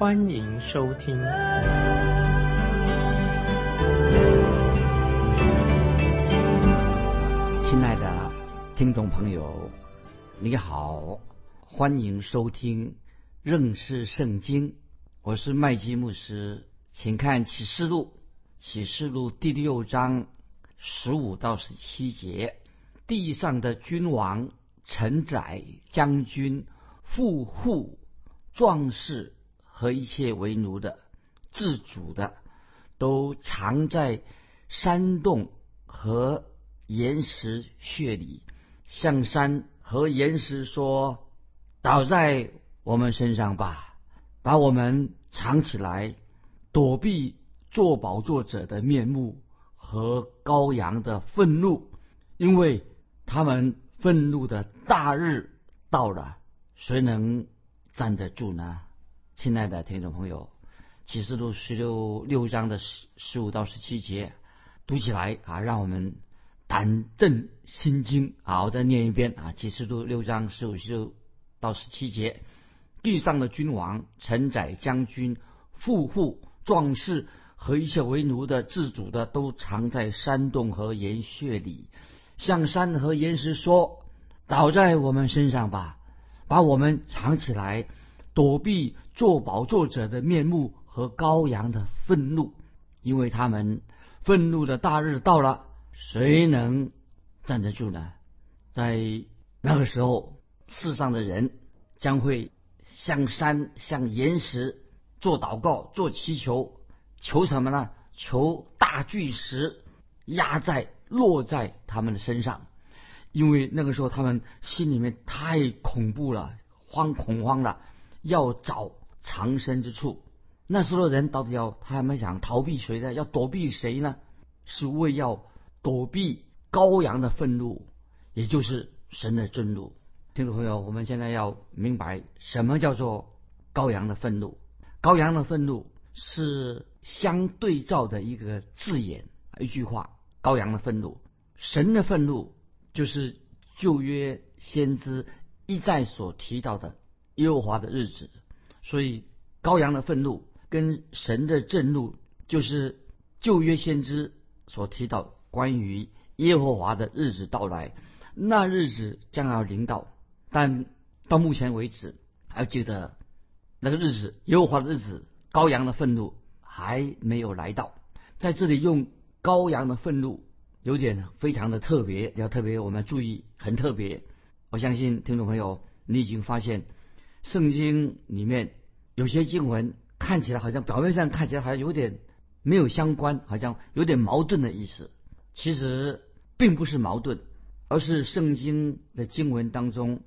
欢迎收听。亲爱的听众朋友，你好，欢迎收听认识圣经。我是麦基牧师，请看启示录，启示录第六章十五到十七节：地上的君王、臣宰、将军、富户、壮士和一切为奴的、自主的，都藏在山洞和岩石穴里，向山和岩石说：“倒在我们身上吧，把我们藏起来，躲避做宝座者的面目和羔羊的愤怒，因为他们愤怒的大日到了，谁能站得住呢？”亲爱的听众朋友，启示录十六六章的十十五到十七节读起来啊，让我们。胆震心惊好！我再念一遍啊，启示录六章十五、十六到十七节：地上的君王、臣宰、将军、富户、壮士和一切为奴的、自主的，都藏在山洞和岩穴里，向山和岩石说：“倒在我们身上吧，把我们藏起来，躲避做宝座者的面目和羔羊的愤怒，因为他们愤怒的大日到了。”谁能站得住呢？在那个时候，世上的人将会向山、向岩石做祷告、做祈求，求什么呢？求大巨石压在、落在他们的身上，因为那个时候他们心里面太恐怖了，慌恐慌了，要找藏身之处。那时候的人到底要他们想逃避谁呢？要躲避谁呢？是为要。躲避羔羊的愤怒，也就是神的震怒。听众朋友，我们现在要明白什么叫做羔羊的愤怒。羔羊的愤怒是相对照的一个字眼，一句话。羔羊的愤怒，神的愤怒就是旧约先知一再所提到的耶和华的日子。所以，羔羊的愤怒跟神的震怒，就是旧约先知所提到。关于耶和华的日子到来，那日子将要临到，但到目前为止，还记得那个日子，耶和华的日子，羔羊的愤怒还没有来到。在这里用羔羊的愤怒，有点非常的特别，要特别我们注意，很特别。我相信听众朋友，你已经发现圣经里面有些经文看起来好像表面上看起来好像有点没有相关，好像有点矛盾的意思。其实并不是矛盾，而是圣经的经文当中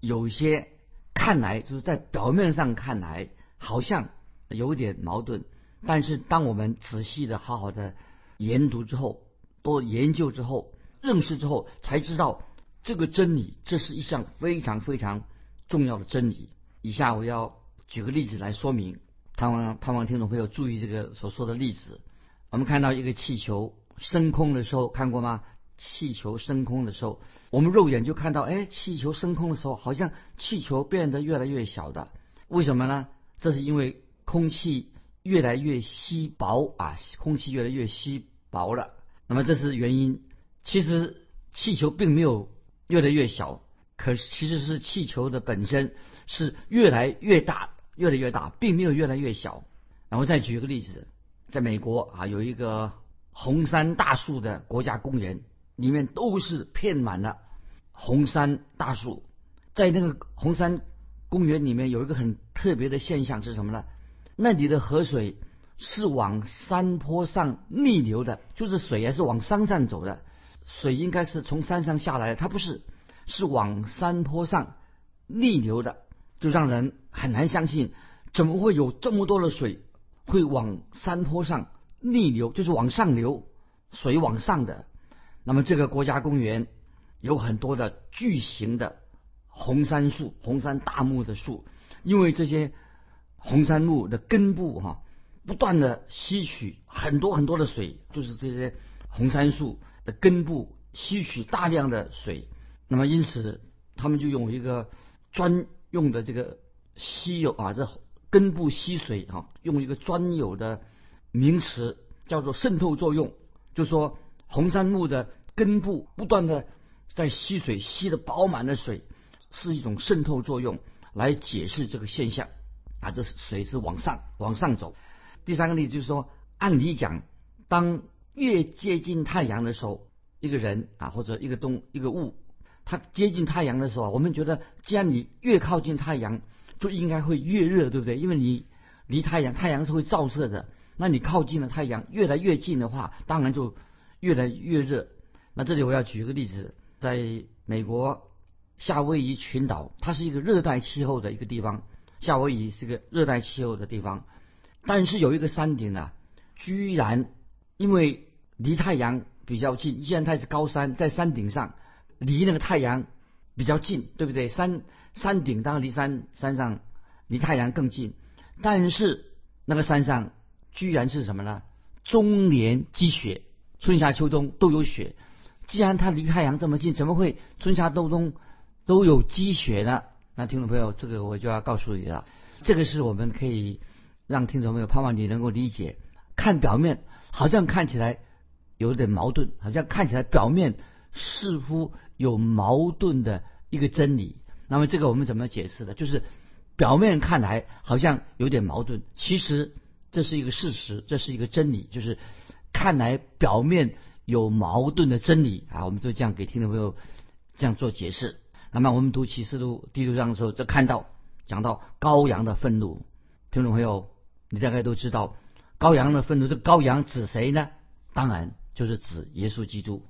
有些看来就是在表面上看来好像有点矛盾，但是当我们仔细的好好的研读之后，多研究之后，认识之后，才知道这个真理，这是一项非常非常重要的真理。以下我要举个例子来说明，盼望盼望听众朋友注意这个所说的例子。我们看到一个气球。升空的时候看过吗？气球升空的时候，我们肉眼就看到，哎，气球升空的时候，好像气球变得越来越小的。为什么呢？这是因为空气越来越稀薄啊，空气越来越稀薄了。那么这是原因。其实气球并没有越来越小，可其实是气球的本身是越来越大，越来越大，并没有越来越小。然后再举一个例子，在美国啊，有一个。红杉大树的国家公园里面都是片满了红杉大树，在那个红杉公园里面有一个很特别的现象是什么呢？那里的河水是往山坡上逆流的，就是水也是往山上走的，水应该是从山上下来的，它不是，是往山坡上逆流的，就让人很难相信，怎么会有这么多的水会往山坡上逆流，就是往上流，水往上的。那么这个国家公园有很多的巨型的红杉树、红杉大木的树，因为这些红杉木的根部哈，不断的吸取很多很多的水，就是这些红杉树的根部吸取大量的水。那么因此，他们就用一个专用的这个吸有啊，这根部吸水啊，用一个专有的名词叫做渗透作用，就说。红杉木的根部不断的在吸水，吸的饱满的水是一种渗透作用，来解释这个现象啊，这水是往上往上走。第三个例子就是说，按理讲，当越接近太阳的时候，一个人啊或者一个东一个物，它接近太阳的时候，我们觉得，既然你越靠近太阳，就应该会越热，对不对？因为你离太阳，太阳是会照射的，那你靠近了太阳，越来越近的话，当然就。越来越热，那这里我要举一个例子，在美国夏威夷群岛，它是一个热带气候的一个地方。夏威夷是个热带气候的地方，但是有一个山顶啊，居然因为离太阳比较近，既然它是高山，在山顶上离那个太阳比较近，对不对？山山顶当然离山山上离太阳更近，但是那个山上居然是什么呢？终年积雪。春夏秋冬都有雪，既然它离太阳这么近，怎么会春夏秋冬都有积雪呢？那听众朋友，这个我就要告诉你了，这个是我们可以让听众朋友盼望你能够理解。看表面好像看起来有点矛盾，好像看起来表面似乎有矛盾的一个真理。那么这个我们怎么解释呢？就是表面看来好像有点矛盾，其实这是一个事实，这是一个真理，就是。看来表面有矛盾的真理啊，我们就这样给听众朋友这样做解释。那么我们读启示录第六章的时候，就看到讲到羔羊的愤怒。听众朋友，你大概都知道羔羊的愤怒，这羔羊指谁呢？当然就是指耶稣基督。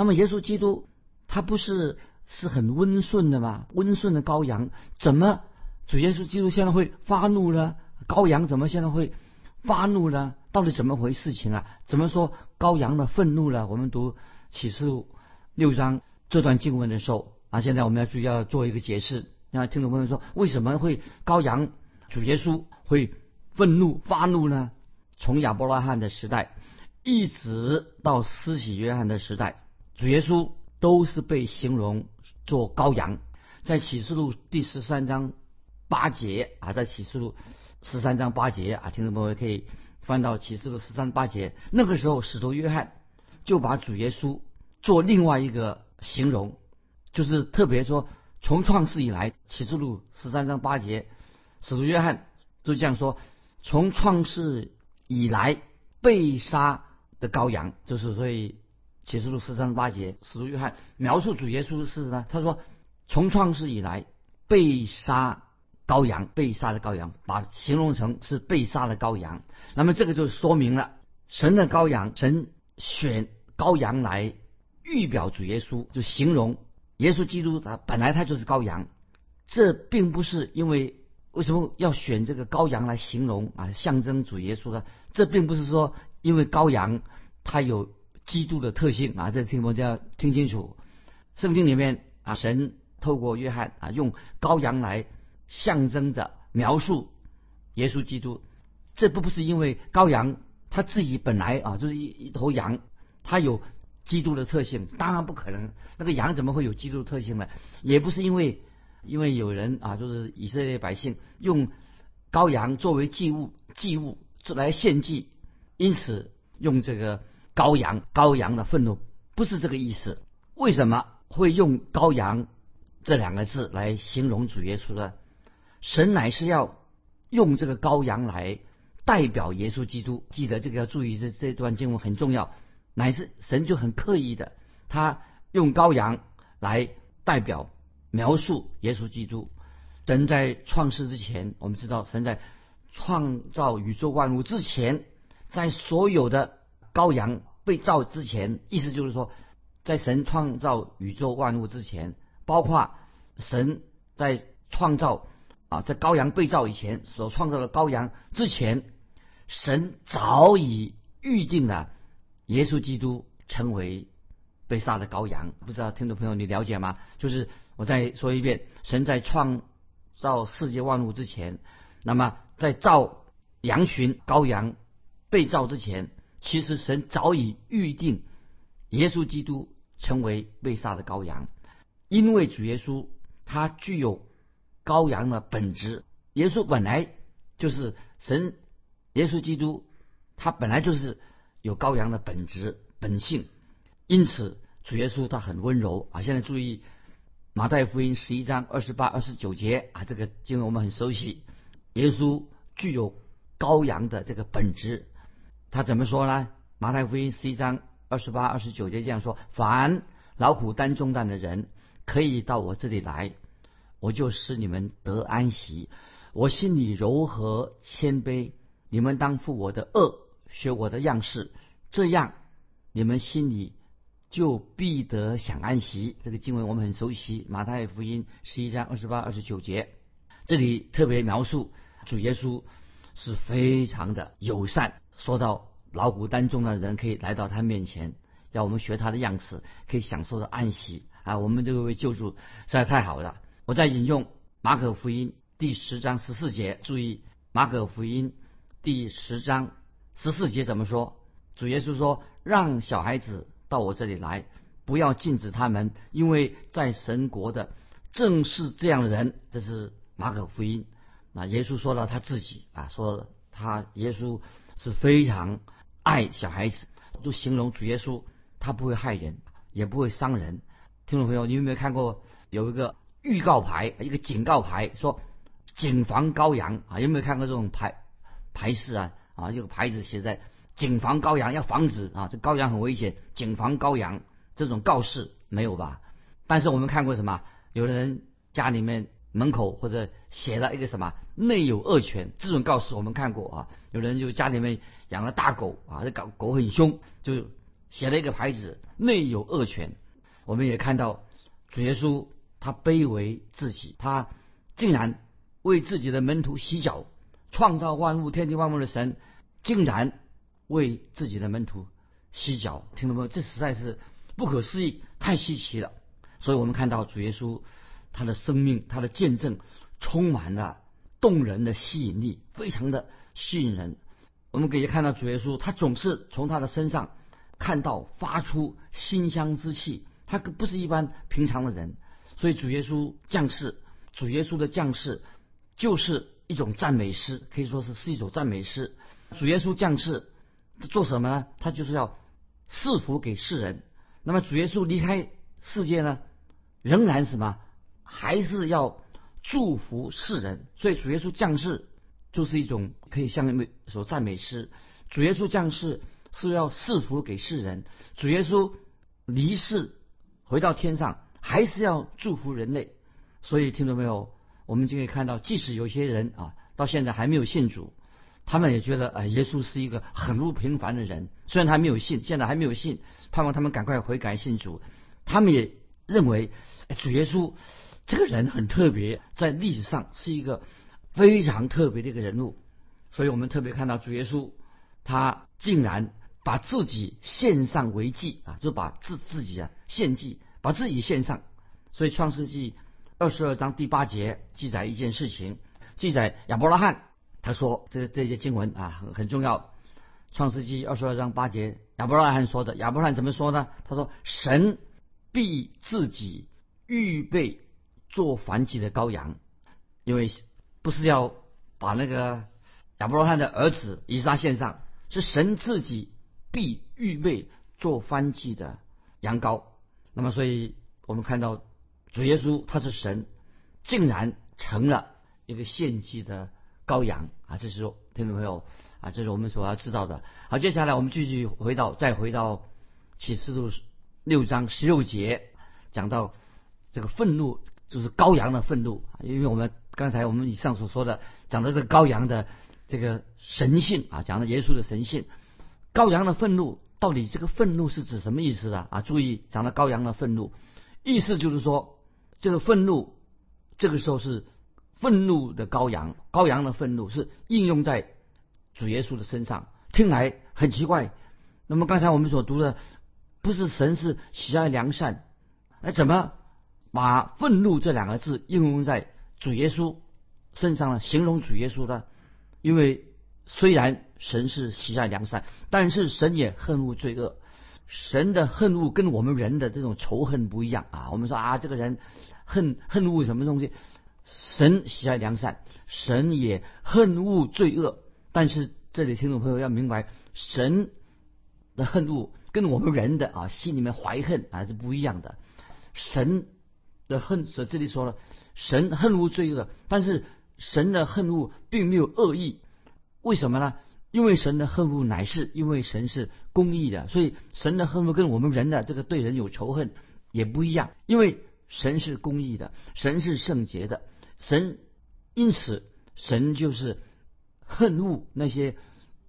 那么耶稣基督他不是是很温顺的吗？温顺的羔羊，怎么主耶稣基督现在会发怒呢？羔羊怎么现在会发怒呢？到底怎么回事情啊？怎么说羔羊的愤怒了？我们读启示录六章这段经文的时候啊，现在我们要注意要做一个解释。让听众朋友说，为什么会羔羊主耶稣会愤怒发怒呢？从亚伯拉罕的时代一直到施洗约翰的时代，主耶稣都是被形容做羔羊。在启示录第十三章八节啊，在启示录十三章八节啊，听众朋友可以。翻到启示录十三八节，那个时候使徒约翰就把主耶稣做另外一个形容，就是特别说从创世以来，启示录十三章八节，使徒约翰就这样说：从创世以来被杀的羔羊，就是所以启示录十三八节，使徒约翰描述主耶稣是呢，他说从创世以来被杀。羔羊被杀的羔羊，把形容成是被杀的羔羊，那么这个就说明了神的羔羊，神选羔羊来预表主耶稣，就形容耶稣基督他本来他就是羔羊，这并不是因为为什么要选这个羔羊来形容啊，象征主耶稣呢？这并不是说因为羔羊它有基督的特性啊，这听我要听清楚，圣经里面啊，神透过约翰啊，用羔羊来。象征着描述耶稣基督，这不不是因为羔羊他自己本来啊就是一一头羊，它有基督的特性，当然不可能。那个羊怎么会有基督的特性呢？也不是因为因为有人啊，就是以色列百姓用羔羊作为祭物祭物来献祭，因此用这个羔羊羔羊的愤怒，不是这个意思。为什么会用羔羊这两个字来形容主耶稣呢？神乃是要用这个羔羊来代表耶稣基督，记得这个要注意，这这段经文很重要。乃是神就很刻意的，他用羔羊来代表描述耶稣基督。神在创世之前，我们知道神在创造宇宙万物之前，在所有的羔羊被造之前，意思就是说，在神创造宇宙万物之前，包括神在创造。啊，在羔羊被造以前所创造的羔羊之前，神早已预定了耶稣基督成为被杀的羔羊。不知道听众朋友你了解吗？就是我再说一遍，神在创造世界万物之前，那么在造羊群羔羊被造之前，其实神早已预定耶稣基督成为被杀的羔羊，因为主耶稣他具有羔羊的本质。耶稣本来就是神，耶稣基督他本来就是有羔羊的本质本性，因此主耶稣他很温柔啊。现在注意马太福音十一章二十八、二十九节啊，这个经文我们很熟悉。耶稣具有羔羊的这个本质，他怎么说呢？马太福音十一章二十八、二十九节这样说：凡劳苦担重担的人，可以到我这里来，我就使你们得安息。我心里柔和谦卑，你们当负我的恶，学我的样式，这样你们心里就必得享安息。这个经文我们很熟悉，《马太福音》十一章二十八、二十九节，这里特别描述主耶稣是非常的友善，说到劳苦担重的人可以来到他面前，要我们学他的样式，可以享受到安息啊！我们这位救助实在太好了。我在引用《马可福音》。第十章十四节，注意马可福音第十章十四节怎么说？主耶稣说：“让小孩子到我这里来，不要禁止他们，因为在神国的正是这样的人。”这是马可福音。那耶稣说到他自己啊，说他耶稣是非常爱小孩子，就形容主耶稣他不会害人，也不会伤人。听众朋友，你有没有看过有一个预告牌，一个警告牌说？谨防羔羊啊！有没有看过这种牌牌示啊？啊，这个牌子写在“谨防羔羊”，要防止啊，这羔羊很危险，谨防羔羊这种告示没有吧？但是我们看过什么？有的人家里面门口或者写了一个什么“内有恶犬”这种告示，我们看过啊。有人就家里面养了大狗啊，这狗狗很凶，就写了一个牌子“内有恶犬”。我们也看到主耶稣他卑微自己，他竟然。为自己的门徒洗脚，创造万物、天地万物的神，竟然为自己的门徒洗脚，听懂没有？这实在是不可思议，太稀奇了。所以我们看到主耶稣他的生命、他的见证，充满了动人的吸引力，非常的吸引人。我们可以看到主耶稣，他总是从他的身上看到发出馨香之气，他不是一般平常的人。所以主耶稣降世，主耶稣的降世。就是一种赞美诗，可以说是是一首赞美诗。主耶稣降世做什么呢？他就是要赐福给世人。那么主耶稣离开世界呢，仍然什么？还是要祝福世人。所以主耶稣降世就是一种可以像一首赞美诗。主耶稣降世是要赐福给世人。主耶稣离世回到天上，还是要祝福人类。所以听到没有？我们就可以看到，即使有些人啊，到现在还没有信主，他们也觉得，呃，耶稣是一个很不平凡的人。虽然他没有信，现在还没有信，盼望他们赶快悔改信主。他们也认为，主耶稣这个人很特别，在历史上是一个非常特别的一个人物。所以我们特别看到主耶稣，他竟然把自己献上为祭啊，就把自自己啊献祭，把自己献上。所以创世纪。二十二章第八节记载一件事情，记载亚伯拉罕他说这这些经文啊很很重要。创世纪二十二章八节亚伯拉罕说的，亚伯拉罕怎么说呢？他说神必自己预备做燔祭的羔羊，因为不是要把那个亚伯拉罕的儿子以撒献上，是神自己必预备做燔祭的羊羔。那么所以我们看到。主耶稣他是神，竟然成了一个献祭的羔羊啊！这是听众朋友啊，这是我们所要知道的。好，接下来我们继续回到，再回到启示录六章十六节，讲到这个愤怒，就是羔羊的愤怒。因为我们刚才我们以上所说的，讲的这个羔羊的这个神性啊，讲的耶稣的神性。羔羊的愤怒到底这个愤怒是指什么意思的啊？注意，讲到羔羊的愤怒，意思就是说。这个愤怒，这个时候是愤怒的羔羊，羔羊的愤怒是应用在主耶稣的身上，听来很奇怪。那么刚才我们所读的，不是神是喜爱良善，那怎么把愤怒这两个字应用在主耶稣身上呢？形容主耶稣呢？因为虽然神是喜爱良善，但是神也恨恶罪恶。神的恨恶跟我们人的这种仇恨不一样啊！我们说啊，这个人恨恨恶什么东西？神喜爱良善，神也恨恶罪恶。但是这里听众朋友要明白，神的恨恶跟我们人的啊心里面怀恨啊是不一样的。神的恨，所这里说了，神恨恶罪恶，但是神的恨恶并没有恶意。为什么呢？因为神的恨恶乃是因为神是公义的，所以神的恨恶跟我们人的这个对人有仇恨也不一样。因为神是公义的，神是圣洁的，神因此神就是恨恶那些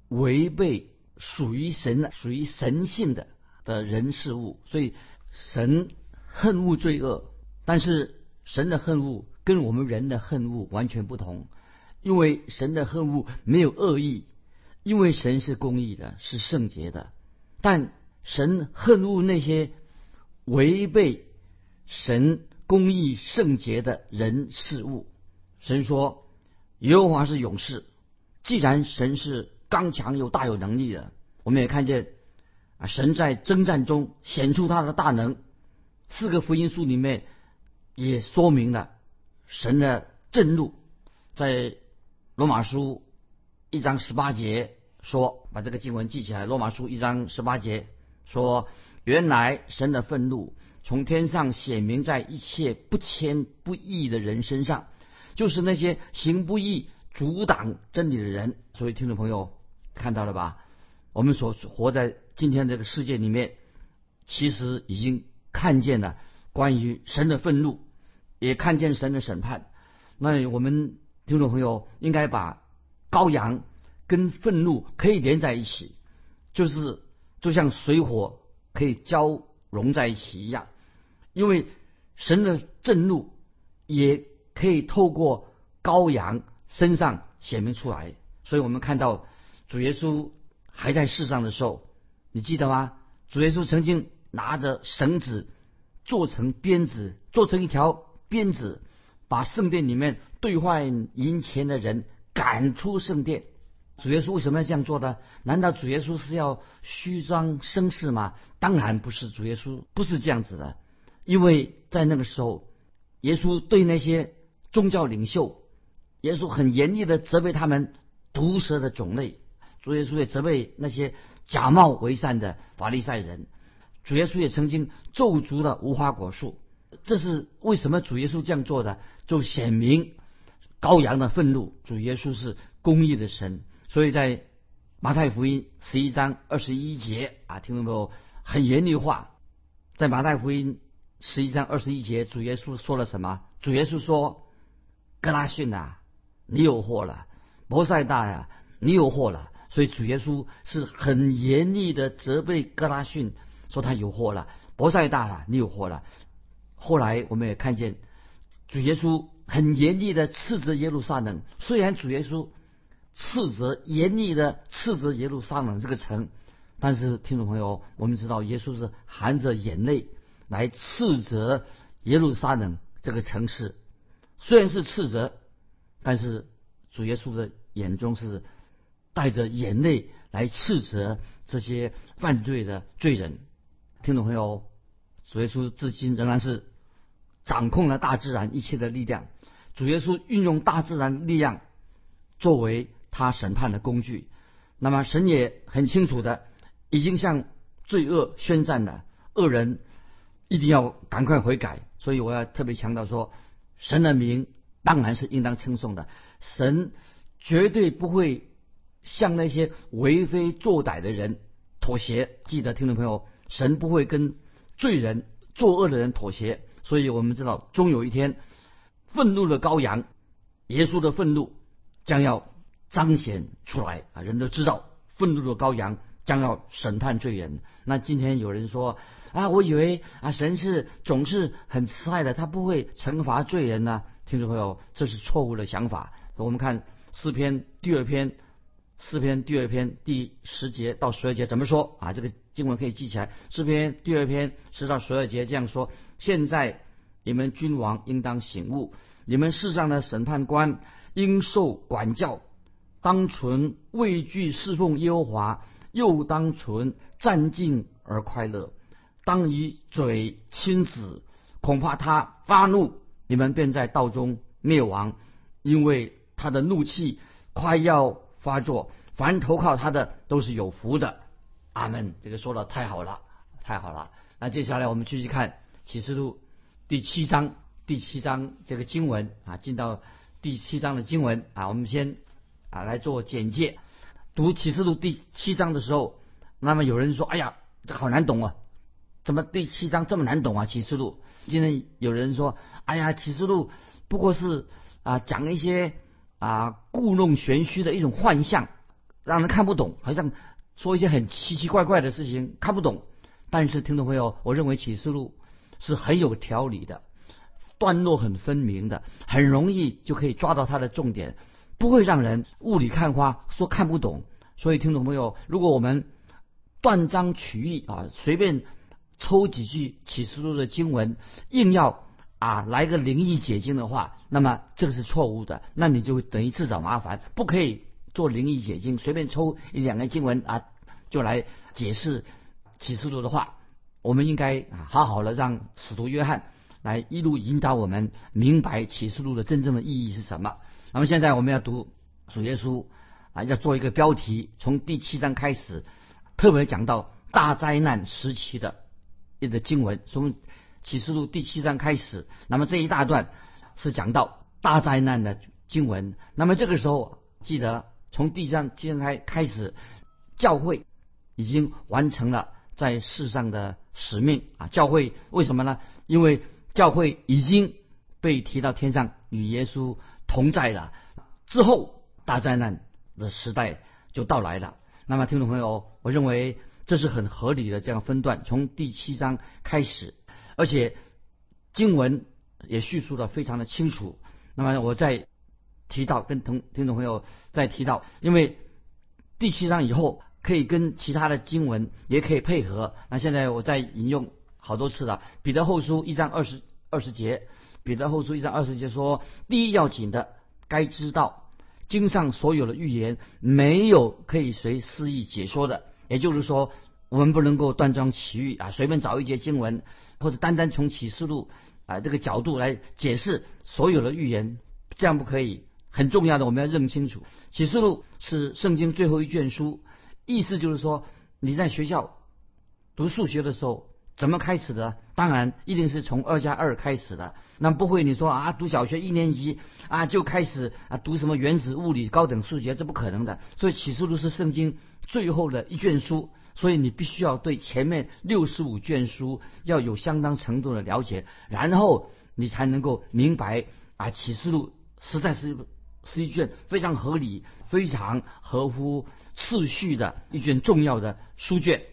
违背属于神的、属于神性的的人事物。所以神恨恶罪恶，但是神的恨恶跟我们人的恨恶完全不同，因为神的恨恶没有恶意。因为神是公义的，是圣洁的，但神恨恶那些违背神公义圣洁的人事物。神说：“耶和华是勇士。”既然神是刚强又大有能力的，我们也看见啊，神在征战中显出他的大能。四个福音书里面也说明了神的震怒，在罗马书。一章十八节说，把这个经文记起来。罗马书一章十八节说，原来神的愤怒从天上显明在一切不谦不义的人身上，就是那些行不义、阻挡真理的人。所以听众朋友看到了吧？我们所活在今天这个世界里面，其实已经看见了关于神的愤怒，也看见神的审判。那我们听众朋友应该把。羔羊跟愤怒可以连在一起，就是就像水火可以交融在一起一样，因为神的震怒也可以透过羔羊身上显明出来。所以我们看到主耶稣还在世上的时候，你记得吗？主耶稣曾经拿着绳子做成鞭子，做成一条鞭子，把圣殿里面兑换银钱的人。赶出圣殿，主耶稣为什么要这样做呢？难道主耶稣是要虚张声势吗？当然不是，主耶稣不是这样子的。因为在那个时候，耶稣对那些宗教领袖，耶稣很严厉的责备他们毒蛇的种类。主耶稣也责备那些假冒为善的法利赛人。主耶稣也曾经咒诅了无花果树。这是为什么主耶稣这样做的？就显明。羔羊的愤怒，主耶稣是公义的神，所以在马太福音十一章二十一节啊，听到没有？很严厉话，在马太福音十一章二十一节，主耶稣说了什么？主耶稣说：“格拉逊呐，你有祸了；摩赛大呀，你有祸了。”所以主耶稣是很严厉的责备格拉逊，说他有祸了；博赛大啊，你有祸了。后来我们也看见主耶稣。很严厉的斥责耶路撒冷。虽然主耶稣斥责严厉的斥责耶路撒冷这个城，但是听众朋友，我们知道耶稣是含着眼泪来斥责耶路撒冷这个城市。虽然是斥责，但是主耶稣的眼中是带着眼泪来斥责这些犯罪的罪人。听众朋友，主耶稣至今仍然是掌控了大自然一切的力量。主耶稣运用大自然力量作为他审判的工具，那么神也很清楚的已经向罪恶宣战了，恶人一定要赶快悔改。所以我要特别强调说，神的名当然是应当称颂的，神绝对不会向那些为非作歹的人妥协。记得听众朋友，神不会跟罪人作恶的人妥协。所以我们知道，终有一天。愤怒的羔羊，耶稣的愤怒将要彰显出来啊！人都知道，愤怒的羔羊将要审判罪人。那今天有人说啊，我以为啊，神是总是很慈爱的，他不会惩罚罪人呢。听众朋友，这是错误的想法。我们看诗篇第二篇诗篇第二篇第十节到十二节怎么说啊？这个经文可以记起来。诗篇第二篇十到十二节这样说：现在你们君王应当醒悟，你们世上的审判官应受管教，当存畏惧侍奉耶和华，又当存战静而快乐，当以嘴亲子，恐怕他发怒，你们便在道中灭亡，因为他的怒气快要。发作，凡投靠他的都是有福的。阿门。这个说的太好了，太好了。那接下来我们继续看启示录第七章，第七章这个经文啊，进到第七章的经文啊，我们先啊来做简介。读启示录第七章的时候，那么有人说：“哎呀，这好难懂啊，怎么第七章这么难懂啊？”启示录。今天有人说：“哎呀，启示录不过是啊讲一些。”啊，故弄玄虚的一种幻象，让人看不懂，好像说一些很奇奇怪怪的事情，看不懂。但是听众朋友，我认为启示录是很有条理的，段落很分明的，很容易就可以抓到它的重点，不会让人雾里看花，说看不懂。所以听众朋友，如果我们断章取义啊，随便抽几句启示录的经文，硬要。啊，来个灵异解经的话，那么这个是错误的，那你就等于自找麻烦，不可以做灵异解经，随便抽一两个经文啊，就来解释启示录的话。我们应该，好好的让使徒约翰来一路引导我们明白启示录的真正的意义是什么。那么现在我们要读主耶稣啊，要做一个标题，从第七章开始，特别讲到大灾难时期的一个经文，从。启示录第七章开始，那么这一大段是讲到大灾难的经文。那么这个时候，记得从第三章开开始，教会已经完成了在世上的使命啊！教会为什么呢？因为教会已经被提到天上与耶稣同在了。之后大灾难的时代就到来了。那么听众朋友，我认为这是很合理的这样分段，从第七章开始。而且经文也叙述的非常的清楚。那么我再提到跟同听众朋友再提到，因为第七章以后可以跟其他的经文也可以配合。那现在我再引用好多次了，《彼得后书》一章二十二十节，《彼得后书》一章二十节说：第一要紧的，该知道经上所有的预言没有可以随私意解说的。也就是说，我们不能够断章取义啊，随便找一节经文。或者单单从启示录啊这个角度来解释所有的预言，这样不可以。很重要的，我们要认清楚，启示录是圣经最后一卷书，意思就是说你在学校读数学的时候怎么开始的？当然一定是从二加二开始的。那不会你说啊读小学一年级啊就开始啊读什么原子物理高等数学，这不可能的。所以启示录是圣经最后的一卷书。所以你必须要对前面六十五卷书要有相当程度的了解，然后你才能够明白啊启示录实在是是一卷非常合理、非常合乎次序的一卷重要的书卷。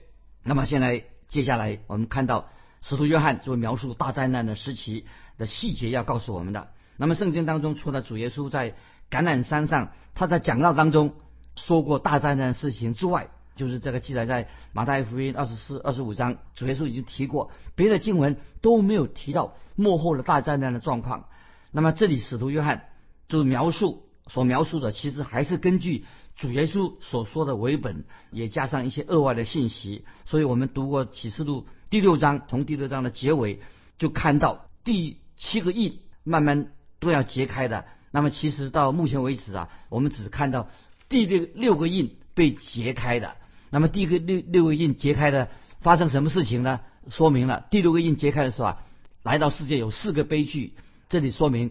那么现在接下来我们看到使徒约翰作为描述大灾难的时期的细节要告诉我们的。那么圣经当中除了主耶稣在橄榄山上他在讲道当中说过大灾难的事情之外，就是这个记载在马太福音二十四、二十五章，主耶稣已经提过，别的经文都没有提到幕后的大灾难的状况。那么这里使徒约翰就描述所描述的，其实还是根据主耶稣所说的为本，也加上一些额外的信息。所以我们读过启示录第六章，从第六章的结尾就看到第七个印慢慢都要揭开的。那么其实到目前为止啊，我们只看到第六六个印被揭开的。那么第一个六六个印揭开的发生什么事情呢？说明了第六个印揭开的时候啊，来到世界有四个悲剧，这里说明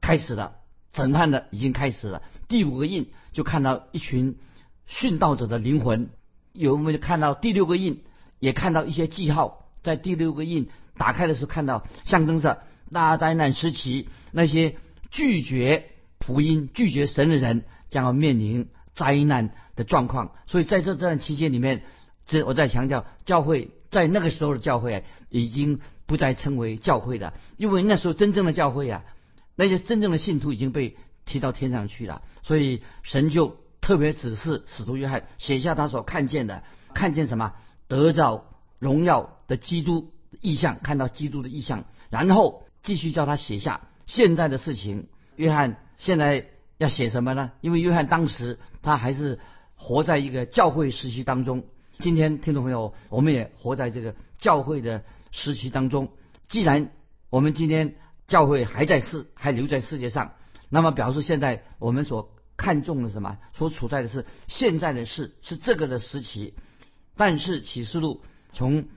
开始了审判的已经开始了。第五个印就看到一群殉道者的灵魂，有没有看到第六个印？也看到一些记号，在第六个印打开的时候看到象征着大灾难时期那些拒绝福音、拒绝神的人将要面临。灾难的状况，所以在这这段期间里面，这我在强调，教会在那个时候的教会，已经不再称为教会了，因为那时候真正的教会啊，那些真正的信徒已经被提到天上去了，所以神就特别指示使徒约翰写下他所看见的，看见什么得着荣耀的基督意象，看到基督的意象，然后继续叫他写下现在的事情。约翰现在要写什么呢？因为约翰当时他还是活在一个教会时期当中。今天听众朋友，我们也活在这个教会的时期当中。既然我们今天教会还在世，还留在世界上，那么表示现在我们所看重的什么？所处在的是现在的事，是这个的时期。但是启示录从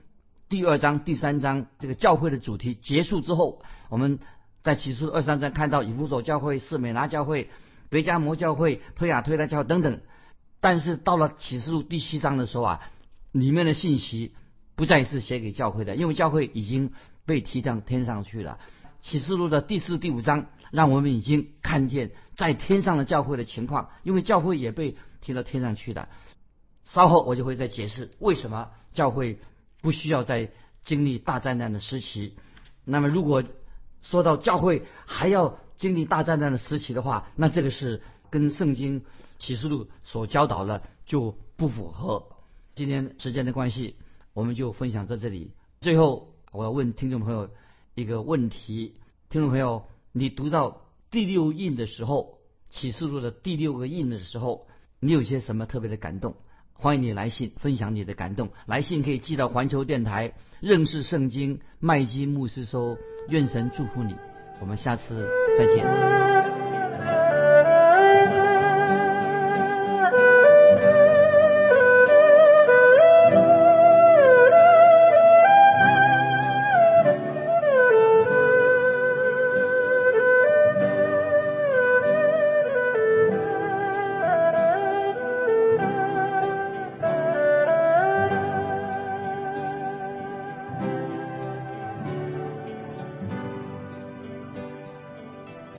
第二章、第三章这个教会的主题结束之后，我们在启示录二三章看到以弗所教会、士美拿教会、维加摩教会、推亚推拉教等等。但是到了启示录第七章的时候啊，里面的信息不再是写给教会的，因为教会已经被提上天上去了。启示录的第四、第五章让我们已经看见在天上的教会的情况，因为教会也被提到天上去的。稍后我就会再解释为什么教会不需要再经历大灾难的时期。那么如果说到教会还要经历大灾难的时期的话，那这个是跟圣经启示录所教导的就不符合。今天时间的关系，我们就分享在这里。最后，我要问听众朋友一个问题：听众朋友，你读到第六印的时候，启示录的第六个印的时候，你有些什么特别的感动？欢迎你来信分享你的感动，来信可以寄到环球电台认识圣经麦基牧师收。愿神祝福你，我们下次再见。